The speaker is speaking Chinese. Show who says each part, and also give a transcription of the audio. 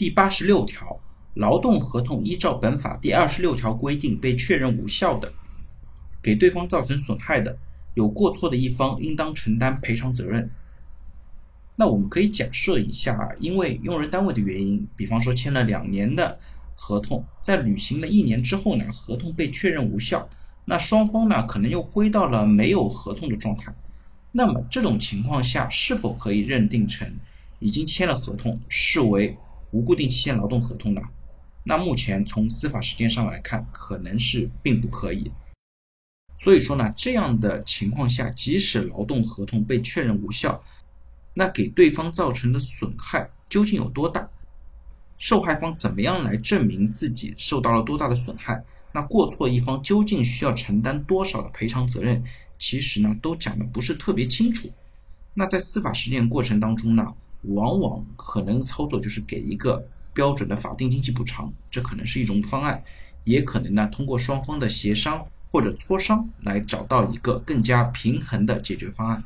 Speaker 1: 第八十六条，劳动合同依照本法第二十六条规定被确认无效的，给对方造成损害的，有过错的一方应当承担赔偿责任。那我们可以假设一下，因为用人单位的原因，比方说签了两年的合同，在履行了一年之后呢，合同被确认无效，那双方呢可能又归到了没有合同的状态。那么这种情况下，是否可以认定成已经签了合同，视为无固定期限劳动合同呢？那目前从司法实践上来看，可能是并不可以。所以说呢，这样的情况下，即使劳动合同被确认无效，那给对方造成的损害究竟有多大？受害方怎么样来证明自己受到了多大的损害？那过错一方究竟需要承担多少的赔偿责任？其实呢，都讲的不是特别清楚。那在司法实践过程当中呢，往往可能操作就是给一个标准的法定经济补偿，这可能是一种方案，也可能呢通过双方的协商或者磋商来找到一个更加平衡的解决方案。